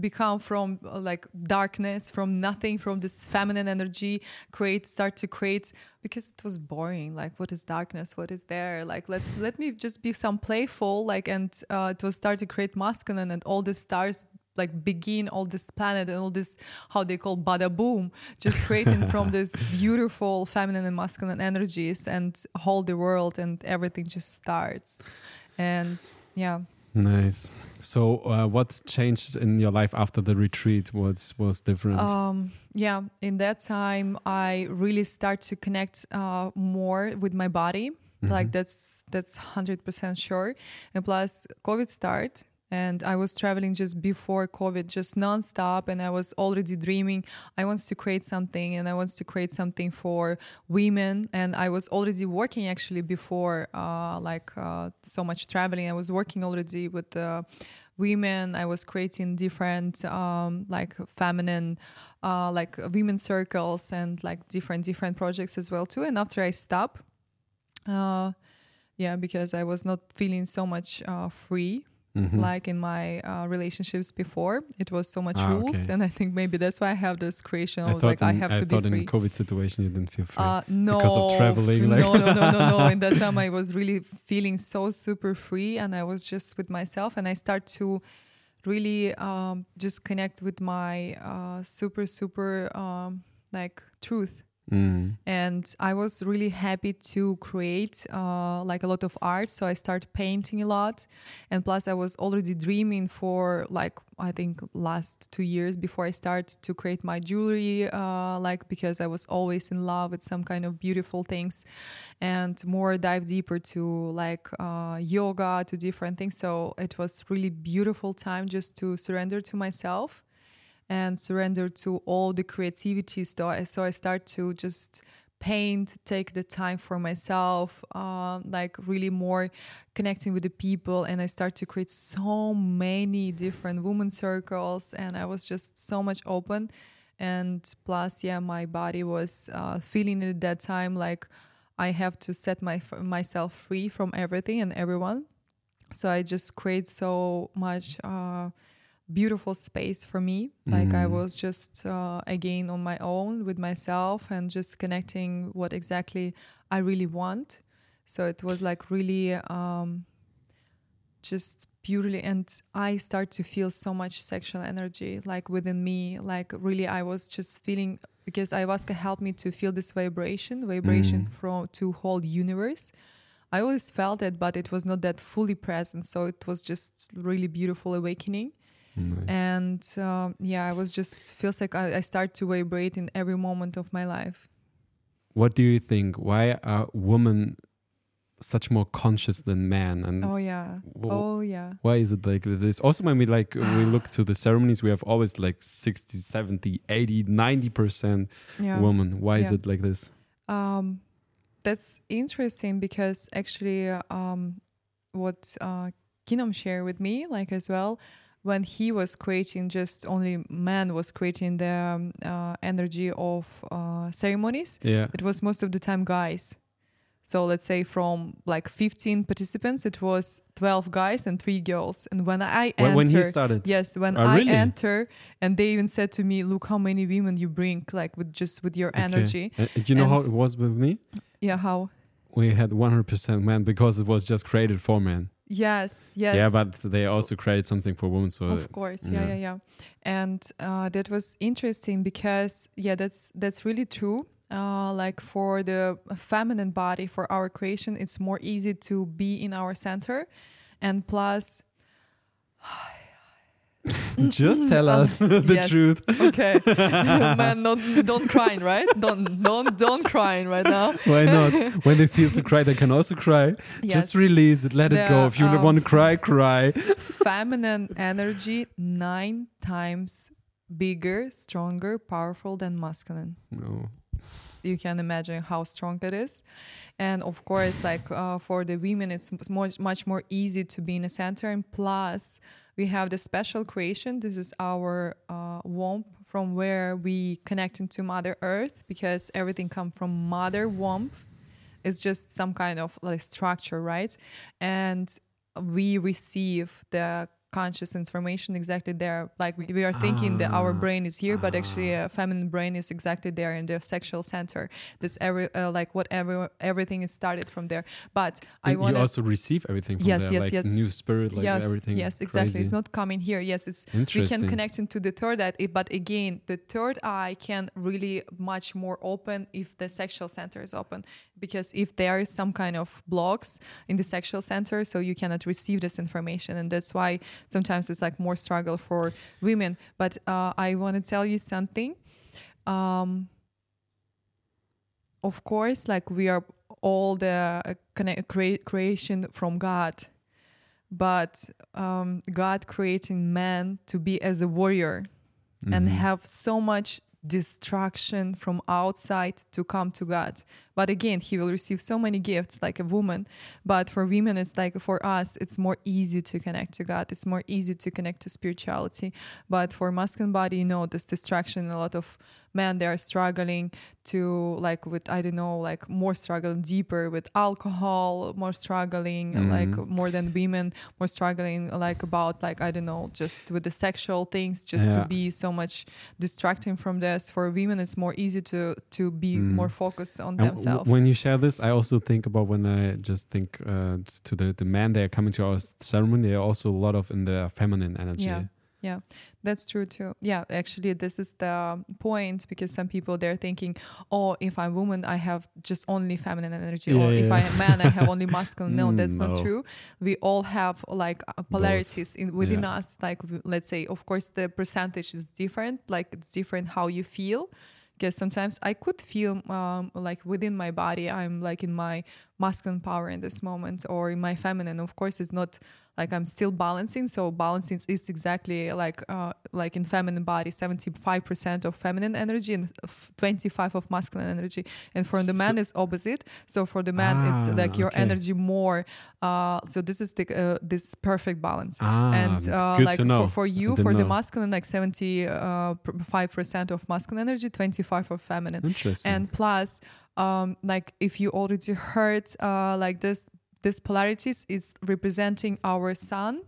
become from uh, like darkness from nothing from this feminine energy create start to create because it was boring like what is darkness? What is there? Like let's let me just be some playful like and uh, it was start to create masculine and all the stars like begin all this planet and all this how they call bada boom just creating from this beautiful feminine and masculine energies and hold the world and everything just starts and yeah Nice. So, uh, what changed in your life after the retreat? What was different? Um, yeah, in that time, I really start to connect uh, more with my body. Like Mhm. that's that's hundred percent sure. And plus, COVID start, and I was traveling just before COVID, just nonstop, and I was already dreaming. I want to create something, and I want to create something for women. And I was already working actually before, uh, like uh, so much traveling. I was working already with. Uh, women i was creating different um, like feminine uh, like women circles and like different different projects as well too and after i stopped uh, yeah because i was not feeling so much uh, free Mhm. like in my uh, relationships before it was so much Ah, rules okay. and i think maybe that's why i have this creation i, I was like i in, have I to be free in COVID situation you didn't feel free. uh, no, Because of traveling, like- no, no, no, no, no. In that time, I was really feeling so super free, and I was just with myself, and I start to really um, just connect with my uh, super, super um, like truth. Mm. And I was really happy to create uh, like a lot of art. So I started painting a lot, and plus I was already dreaming for like I think last two years before I started to create my jewelry. Uh, like because I was always in love with some kind of beautiful things, and more dive deeper to like uh, yoga to different things. So it was really beautiful time just to surrender to myself and surrender to all the creativity. So I, so I start to just paint, take the time for myself, um, like really more connecting with the people. And I start to create so many different women circles. And I was just so much open. And plus, yeah, my body was uh, feeling it at that time like I have to set my myself free from everything and everyone. So I just create so much. Uh, beautiful space for me. Like i Mm. was just uh, again on my own with myself and just connecting what exactly i really want. So it was like really um just purely and i start to feel so much sexual energy like within me. Like really i was just feeling because ayahuasca helped me to feel this vibration vibration Mm. from to whole universe. I always felt it but it was not that fully present. So it was just really beautiful awakening Nice. and um, yeah i was just feels like I, I start to vibrate in every moment of my life What do you think? Why are women such more conscious than men? And oh yeah oh yeah why is it like this? Also, when we like we look to the ceremonies, we have always like 60, 70, 80, 90% yeah women. Why is it like this? um that's interesting because actually um what uh Kinom shared with me like as well when he was creating just only man was creating the um, uh, energy of uh, ceremonies Yeah. it was most of the time guys So let's say from like 15 participants, it was 12 guys and three girls. And when I When, enter, when he started. yes, when Oh, I really? enter, and they even said to me, "Look how many women you bring, like with just with your Okay. energy." And- and you know how it was with me? Yeah, how? We had 100% men because it was just created for men. Yes, yes. Yeah, but they also created something for women. So of course yeah yeah. yeah yeah and uh, that was interesting because yeah that's that's really true uh, like for the feminine body for our creation it's more easy to be in our center and plus just tell Um, us the yes. truth. okay man don't don't crying right don't don't don't crying right now Why not? when they feel to cry, they can also cry. yes Just release it, let it go. If you um, want to cry, cry. feminine energy nine times bigger stronger powerful than masculine No. you can imagine how strong that is and of course like uh, for the women it's much much more easy to be in a center and plus we have the special creation. This is our uh, womb from where we connect into mother earth because everything comes from mother womb. It's just some kind of like structure right? And we receive the conscious information exactly there like we, we are thinking that our Ah. brain is here but actually a feminine brain is exactly there in the sexual center this every uh, like whatever everything is started from there but i want you also receive everything from Yes, there, yes, like yes. new spirit, like yes everything. yes exactly crazy. it's not coming here yes it's we can connect into the third eye but again the third eye can really much more open if the sexual center is open because if there is some kind of blocks in the sexual center so you cannot receive this information and that's why sometimes it's like more struggle for women. But uh, i want to tell you something. Um, of course like we are all the uh, crea- creation from god. But um, god creating man to be as a warrior and Mhm. have so much distraction from outside to come to God. But again, he will receive so many gifts like a woman. But for women, it's like for us, it's more easy to connect to God. It's more easy to connect to spirituality. But for masculine body, you know, this distraction, a lot of men they are struggling to like with I don't know, like more struggling deeper with alcohol, more struggling like Mhm. more than women, more struggling like about like I don't know, just with the sexual things, just Yeah. to be so much distracting from this. For women, it's more easy to to be Mm. more focused on And w- themselves. when you share this, I also think about when I just think uh, to the the men they are coming to our ceremony. They are also a lot of in the feminine energy. Yeah. Yeah, that's true too. Yeah, actually, this is the point because some people they're thinking, oh, if I'm woman, I have just only feminine energy, or Yeah, if. I am man, I have only masculine. No, Mm, that's not true. We all have like uh, polarities in within us. Like let's say, of course, the percentage is different. Like it's different how you feel. Because sometimes I could feel um, like within my body, I'm like in my masculine power in this moment, or in my feminine. Of course, it's not like I'm still balancing. So balancing is exactly like uh, like in feminine body, seventy five percent of feminine energy and twenty five of masculine energy. And for the man, it's opposite. So for the man, it's Ah, like your okay. energy more. Uh, so this is the uh, this perfect balance. Ah, and uh, like know. for, for you, for the masculine, like seventy uh, five percent of masculine energy, twenty five of feminine Interesting. and plus um like if you already heard uh like this this polarities is representing our sun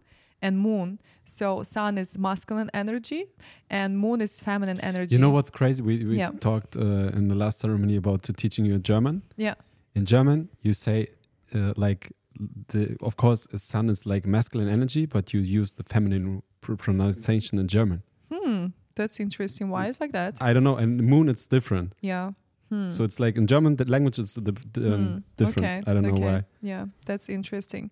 and moon so sun is masculine energy and moon is feminine energy you know what's crazy? We we Yeah. talked uh, in the last ceremony about to teaching you German. yeah In German, you say uh, like the of course sun is like masculine energy, but you use the feminine pr- pronunciation in German. hmm that's interesting why it's like that I don't know. And the moon, it's different. yeah hmm. So it's like in German, the language is the, the, um, Hmm, different. Okay, I don't know okay. why. Yeah, that's interesting.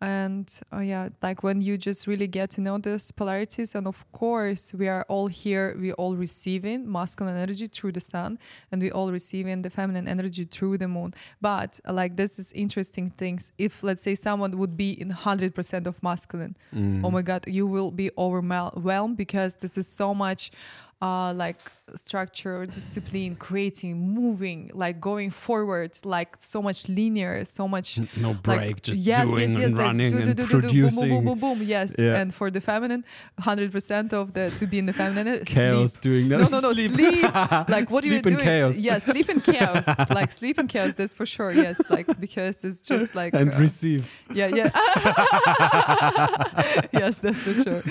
And uh, yeah, like when you just really get to know these polarities, and of course, we are all here, we all receiving masculine energy through the sun, and we all receiving the feminine energy through the moon. But uh, like this is interesting things. If let's say someone would be in hundred percent of masculine, Mm. oh my god you will be overwhelmed because this is so much uh, like structure, discipline, creating, moving, like going forward, like so much linear, so much no like break, just yes, doing yes, yes, and like running do, do, and do, do, producing. boom, boom, boom, boom, boom, yes. Yeah. And for the feminine, hundred percent of the to be in the feminine, Chaos sleep. doing No, that. no, no, sleep. sleep. Like what are you doing? chaos. Yeah, sleep in chaos. like sleep in chaos. That's for sure. Yes, like because it's just like and uh, receive. yeah, yeah. yes, that's for sure.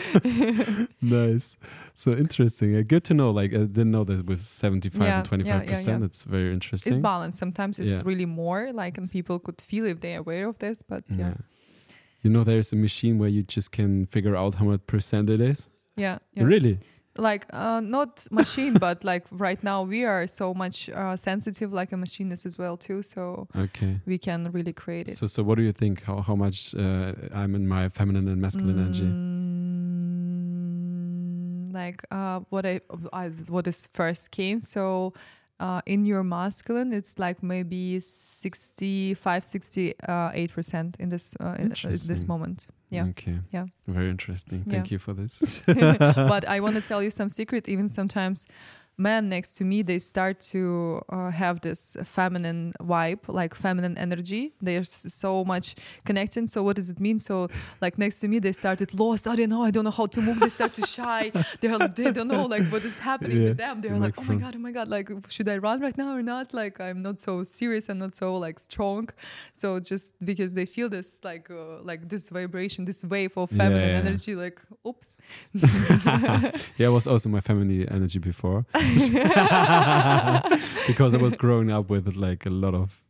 nice. So interesting. Uh, good to know. Like I didn't know that with seventy five Yeah, and 25 yeah, percent. It's very interesting. It's balanced. Sometimes it's really more, like, and people could feel if they're aware of this. But yeah. You know, there's a machine where you just can figure out how much percent it is. yeah. Really? Like, uh, not machine, but like right now we are so much uh, sensitive, like a machine is as well too. So Okay. we can really create it. So, so what do you think? How how much uh, I'm in my feminine and masculine energy? Like uh, what I, I what is first came. So uh, in your masculine, it's like maybe 65, 68 percent in this uh, in, this moment. Yeah. Okay. Yeah. Very interesting. Yeah. Thank you for this. but I want to tell you some secret. Even sometimes, men next to me they start to uh, have this feminine vibe, like feminine energy. They're so much connected. So what does it mean? So like next to me they started lost. I don't know. I don't know how to move. They start to shy. They're they don't know like what is happening Yeah. with them. They're The like, oh my god, oh my god. Like should I run right now or not? Like I'm not so serious. I'm not so like strong. So just because they feel this like uh, like this vibration, this wave of Yeah, feminine yeah. energy, like oops. yeah, it was also my feminine energy before. because I was growing up with like a lot of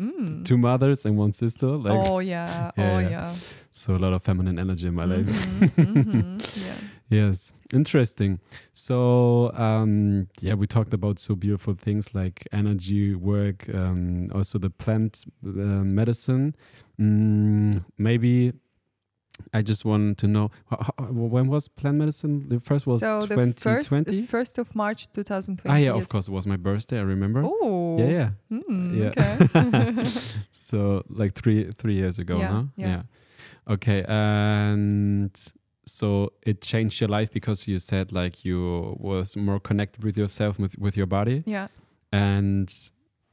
Mm. two mothers and one sister. Like oh yeah, Yeah, oh yeah. so a lot of feminine energy in my life. Mhm, mhm, yeah. Yes, interesting. So, um, yeah, we talked about so beautiful things like energy work, um, also the plant uh, medicine. Mm, maybe I just want to know when was plant medicine? The first was so first, 2020. the first of March 2020. ah, yeah, yes. of course, it was my birthday. I remember. Oh. Yeah, yeah. Mm, Yeah. Okay. so like three three years ago, Yeah, huh? yeah. Okay, and so it changed your life because you said like you was more connected with yourself with with your body. yeah. And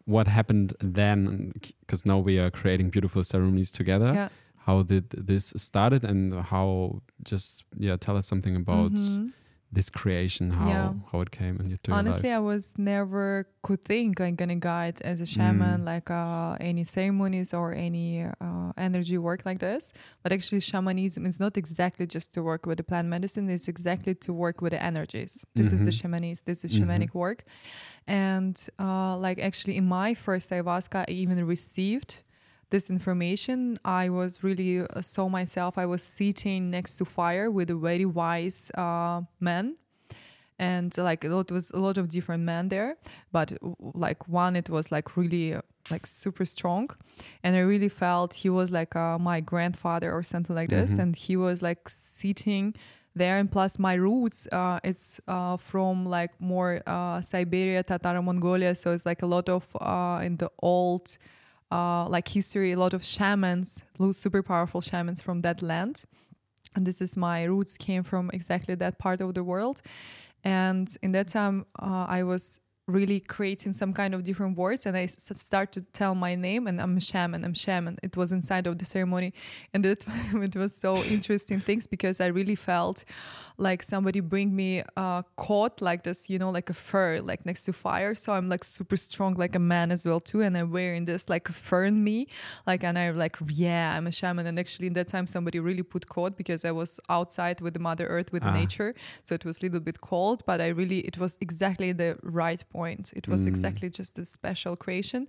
what happened then? Because now we are creating beautiful ceremonies together. Yeah. How did this started and how? Just yeah, tell us something about Mhm. this creation. How Yeah. how it came into your Honestly, life. I was never could think I'm gonna guide as a shaman, Mm. like uh, any ceremonies or any uh, energy work like this. But actually, shamanism is not exactly just to work with the plant medicine; it's exactly to work with the energies. This is the Mhm. shamanism. This is Mhm. shamanic work, and uh, like actually, in my first ayahuasca, I even received this information. I was really uh, saw myself. I was sitting next to fire with a very wise uh, man and like a lot was a lot of different men there but like one it was like really uh, like super strong and i really felt he was like uh, my grandfather or something like this Mhm. and he was like sitting there and plus my roots uh, it's uh, from like more uh, siberia tatar mongolia so it's like a lot of uh, in the old uh, like history a lot of shamans super powerful shamans from that land. And this is my roots came from exactly that part of the world. And in that time uh, i was really creating some kind of different words and i s- start to tell my name and i'm a shaman i'm shaman. It was inside of the ceremony and it, it was so interesting things because i really felt like somebody bring me a coat like this you know like a fur like next to fire. So i'm like super strong like a man as well too and i'm wearing this like a fur in me like and I'm like yeah i'm a shaman. And actually in that time somebody really put coat because i was outside with the mother earth with Ah. nature. So it was a little bit cold but i really it was exactly the right point it was Mm. exactly just a special creation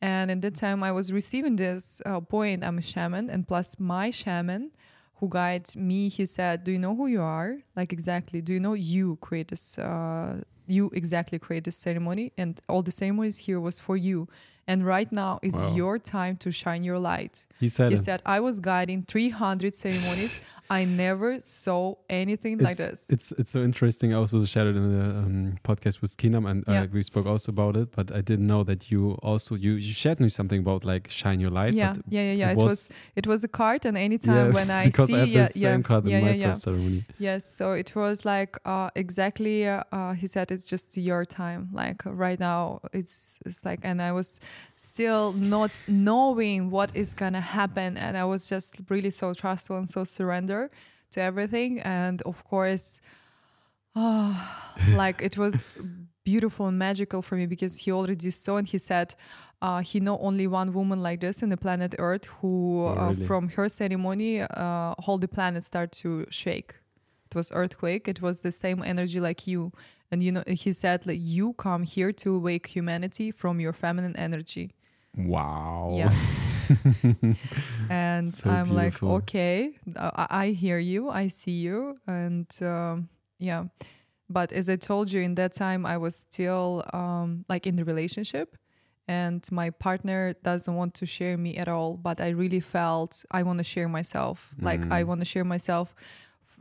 and at that time i was receiving this uh, point i'm a shaman and plus my shaman who guides me he said do you know who you are like exactly do you know you create this uh, you exactly create this ceremony and all the ceremonies here was for you and right now is Wow. your time to shine your light. He said He said, I was guiding 300 ceremonies. I never saw anything like this. It's it's so interesting. I also shared it in the um, podcast with Kinam, and uh, Yeah. we spoke also about it. But I didn't know that you also you you shared me something about like shine your light. yeah, yeah, yeah, yeah. it was- was it was a card, and anytime yeah, when I because see, I had yeah, the yeah, same card yeah, in my first ceremony. Yes, so it was like uh, exactly. Uh, uh, he said it's just your time. Like right now, it's it's like, and I was still not knowing what is gonna happen, and I was just really so trustful and so surrender to everything, and of course, uh, like it was beautiful and magical for me because he already saw and he said. Uh, he know only one woman like this in the planet Earth who, Oh, uh, from her ceremony, uh, whole the planet start to shake. It was earthquake. It was the same energy like you. And you know he said like you come here to wake humanity from your feminine energy Wow. yes and So i'm like okay I, I hear you i see you and um, yeah. But as i told you in that time i was still um, like in the relationship and my partner doesn't want to share me at all but i really felt i want to share myself. Like i Mm. want to share myself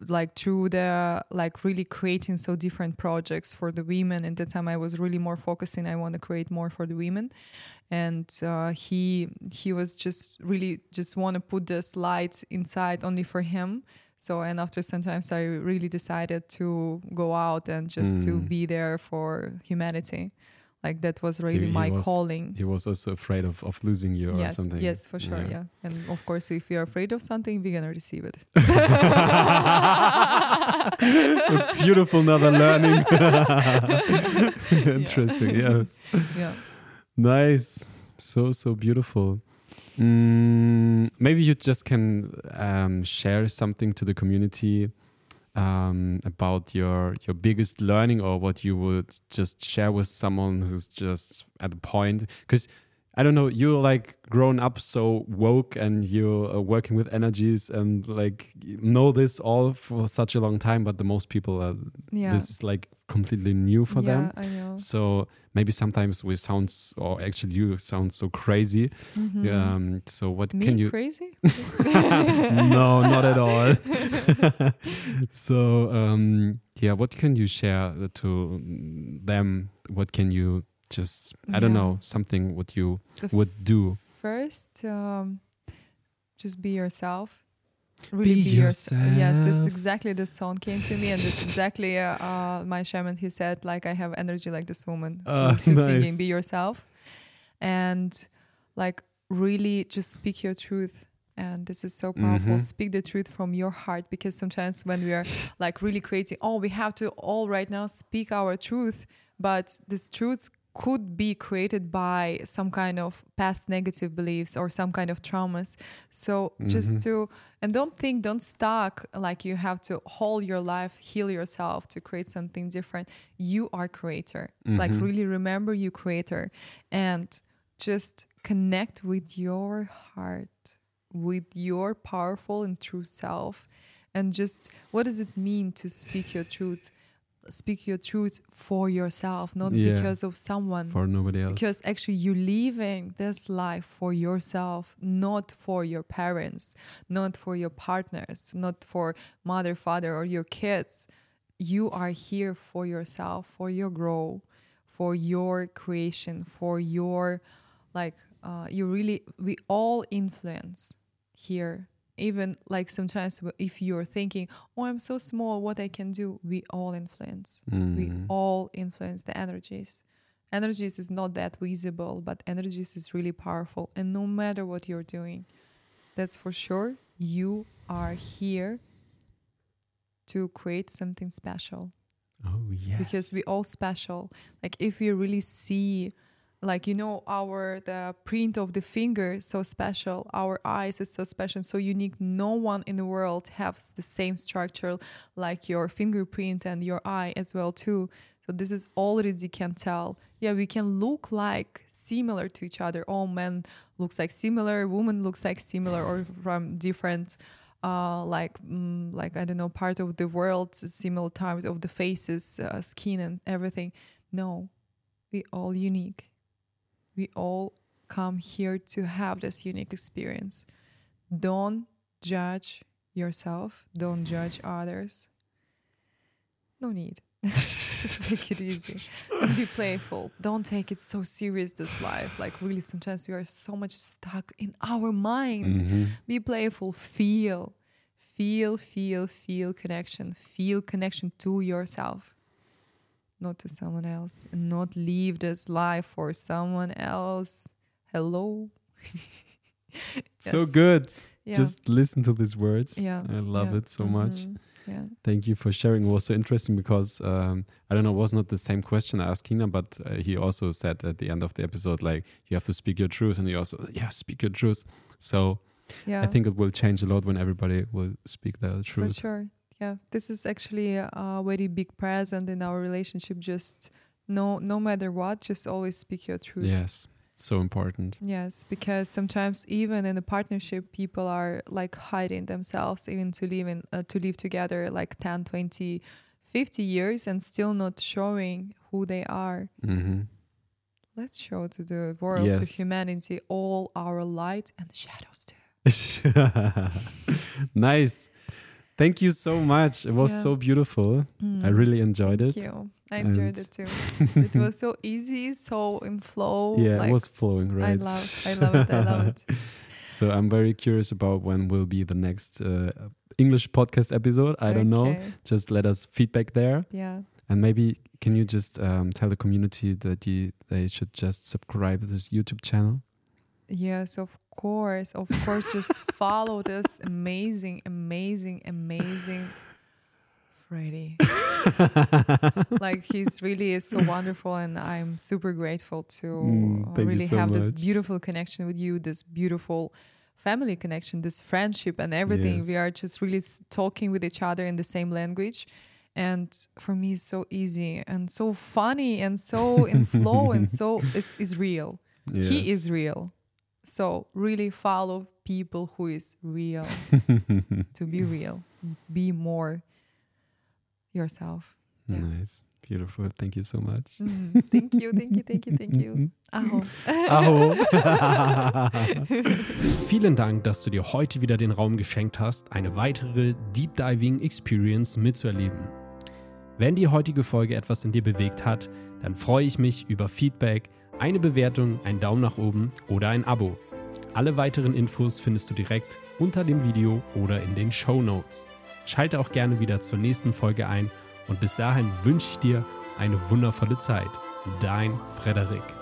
like through the like really creating so different projects for the women. And the time i was really more focusing i want to create more for the women and uh, he he was just really just want to put this light inside only for him so and after sometimes i really decided to go out and just to Mm. be there for humanity like that was really he my was- calling He was also afraid of, of losing you or yes something. yes for sure yeah. and of course if you're afraid of something we're gonna receive it beautiful another learning. Interesting. Yes. yeah Nice. So so beautiful. Mm, maybe you just can um, share something to the community um, about your your biggest learning or what you would just share with someone who's just at the point because I don't know you're like grown up so woke and you're uh, working with energies and like know this all for such a long time but the most people are yeah this is like completely new for yeah, them I know. so maybe sometimes we sound or actually you sound so crazy Mhm. um so what Me can you crazy? no not at all so um yeah what can you share to them what can you just i don't know something what you The would do First, um, just be yourself. Really Be be, yourself. Yes, that's exactly the song came to me, and that's exactly uh, uh, my shaman. He said, like, I have energy like this woman Ah, who's singing, "Be yourself," and like really just speak your truth. And this is so powerful. Mhm. Speak the truth from your heart, because sometimes when we are like really creating, oh, we have to all right now speak our truth, but this truth could be created by some kind of past negative beliefs or some kind of traumas. So just Mhm. to and don't think, don't stuck like you have to hold your life, heal yourself to create something different. You are creator. Like Mhm. really remember you creator and just connect with your heart, with your powerful and true self. And just what does it mean to speak your truth? Speak your truth for yourself, not Yeah. because of someone. for nobody else Because actually, you're living this life for yourself, not for your parents, not for your partners, not for mother, father, or your kids. You are here for yourself, for your growth, for your creation, for your, like, uh, you really, we all influence here. Even like sometimes if you're thinking, oh, I'm so small, what I can do, we all influence. We Mm. all influence the energies. Energies is not that visible but energies is really powerful. And no matter what you're doing that's for sure you are here to create something special. Oh yes. Because we all special. Like if we really see like you know our the print of the finger so special our eyes is so special so unique no one in the world has the same structure like your fingerprint and your eye as well too so this is already can tell yeah we can look like similar to each other all men looks like similar woman looks like similar or from different uh, like mm, like I don't know part of the world, similar types of the faces, uh, skin, and everything. No, we all unique. We all come here to have this unique experience. Don't judge yourself, don't judge others. No need. Just take it easy and be playful. Don't take it so serious, this life. Like, really, sometimes we are so much stuck in our minds. Mhm. Be playful, feel, feel, feel, feel connection, feel connection to yourself, not to someone else, and not leave this life for someone else. Hello. So good. Yeah. Just listen to these words. yeah. I love yeah. it so much. Mhm. Yeah. Thank you for sharing. It was so interesting because um, I don't know, it was not the same question I asked Kina, but uh, he also said at the end of the episode, like, you have to speak your truth. And he also, yeah, speak your truth. So Yeah. I think it will change a lot when everybody will speak their truth. For sure. Yeah. This is actually a very big present in our relationship. Just no no matter what, just always speak your truth. Yes, so important. Yes, because sometimes even in a partnership, people are like hiding themselves even to live in uh, to live together like 10, 20, 50 years and still not showing who they are. mm-hmm. Let's show to the world, to humanity, all our light and shadows too. nice. Thank you so much. It was Yeah. so beautiful. I Mm, really enjoyed Thank it. you. I enjoyed And- it too. it was so easy, so in flow. yeah, like, it was flowing, I right? love, I love it. I love it. So I'm very curious about when will be the next uh, English podcast episode. I don't know. Just let us feedback there, Yeah. and maybe can you just um, tell the community that you, they should just subscribe to this YouTube channel? Yes, of course. Of course, just follow this amazing, amazing, amazing Freddy. like he's really is so wonderful and I'm super grateful to Mm, uh, really so have this beautiful connection with you, this beautiful family connection, this friendship and everything. Yes. We are just really talking with each other in the same language. And for me, it's so easy and so funny and so in flow and so it's, it's real he is real so really follow people who is real to be real be more yourself Yeah. nice, beautiful. Thank you so much. Mm, thank you thank you thank you thank you Aho. Aho. Vielen Dank, dass du dir heute wieder den Raum geschenkt hast, eine weitere Deep Diving Experience mitzuerleben. Wenn die heutige Folge etwas in dir bewegt hat, dann freue ich mich über Feedback, eine Bewertung, einen Daumen nach oben oder ein Abo. Alle weiteren Infos findest du direkt unter dem Video oder in den Show Notes. Schalte auch gerne wieder zur nächsten Folge ein und bis dahin wünsche ich dir eine wundervolle Zeit. Dein Frederik.